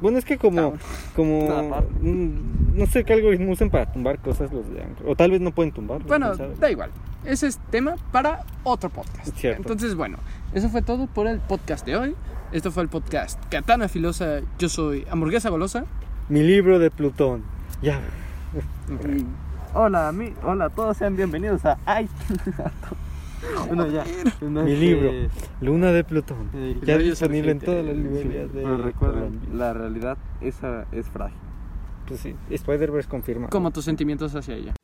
Bueno, es que como. Cabrón. Como. No sé qué algoritmo usan para tumbar cosas los de Anchor. O tal vez no pueden tumbar. Bueno, da igual. Ese es tema para otro podcast. Cierto. Entonces, bueno, eso fue todo por el podcast de hoy. Esto fue el podcast Katana Filosa. Yo soy Hamburguesa Golosa. Mi libro de Plutón. Ya. Y hola, mi, hola a todos, sean bienvenidos a Ay. bueno, ya. No, Mi este, libro. Luna de Plutón. eh, Ya disponible en todas las sí, librerías de. Pero recuerden, la realidad esa es frágil. Pues sí, Spider-Verse confirma. Como tus sentimientos hacia ella.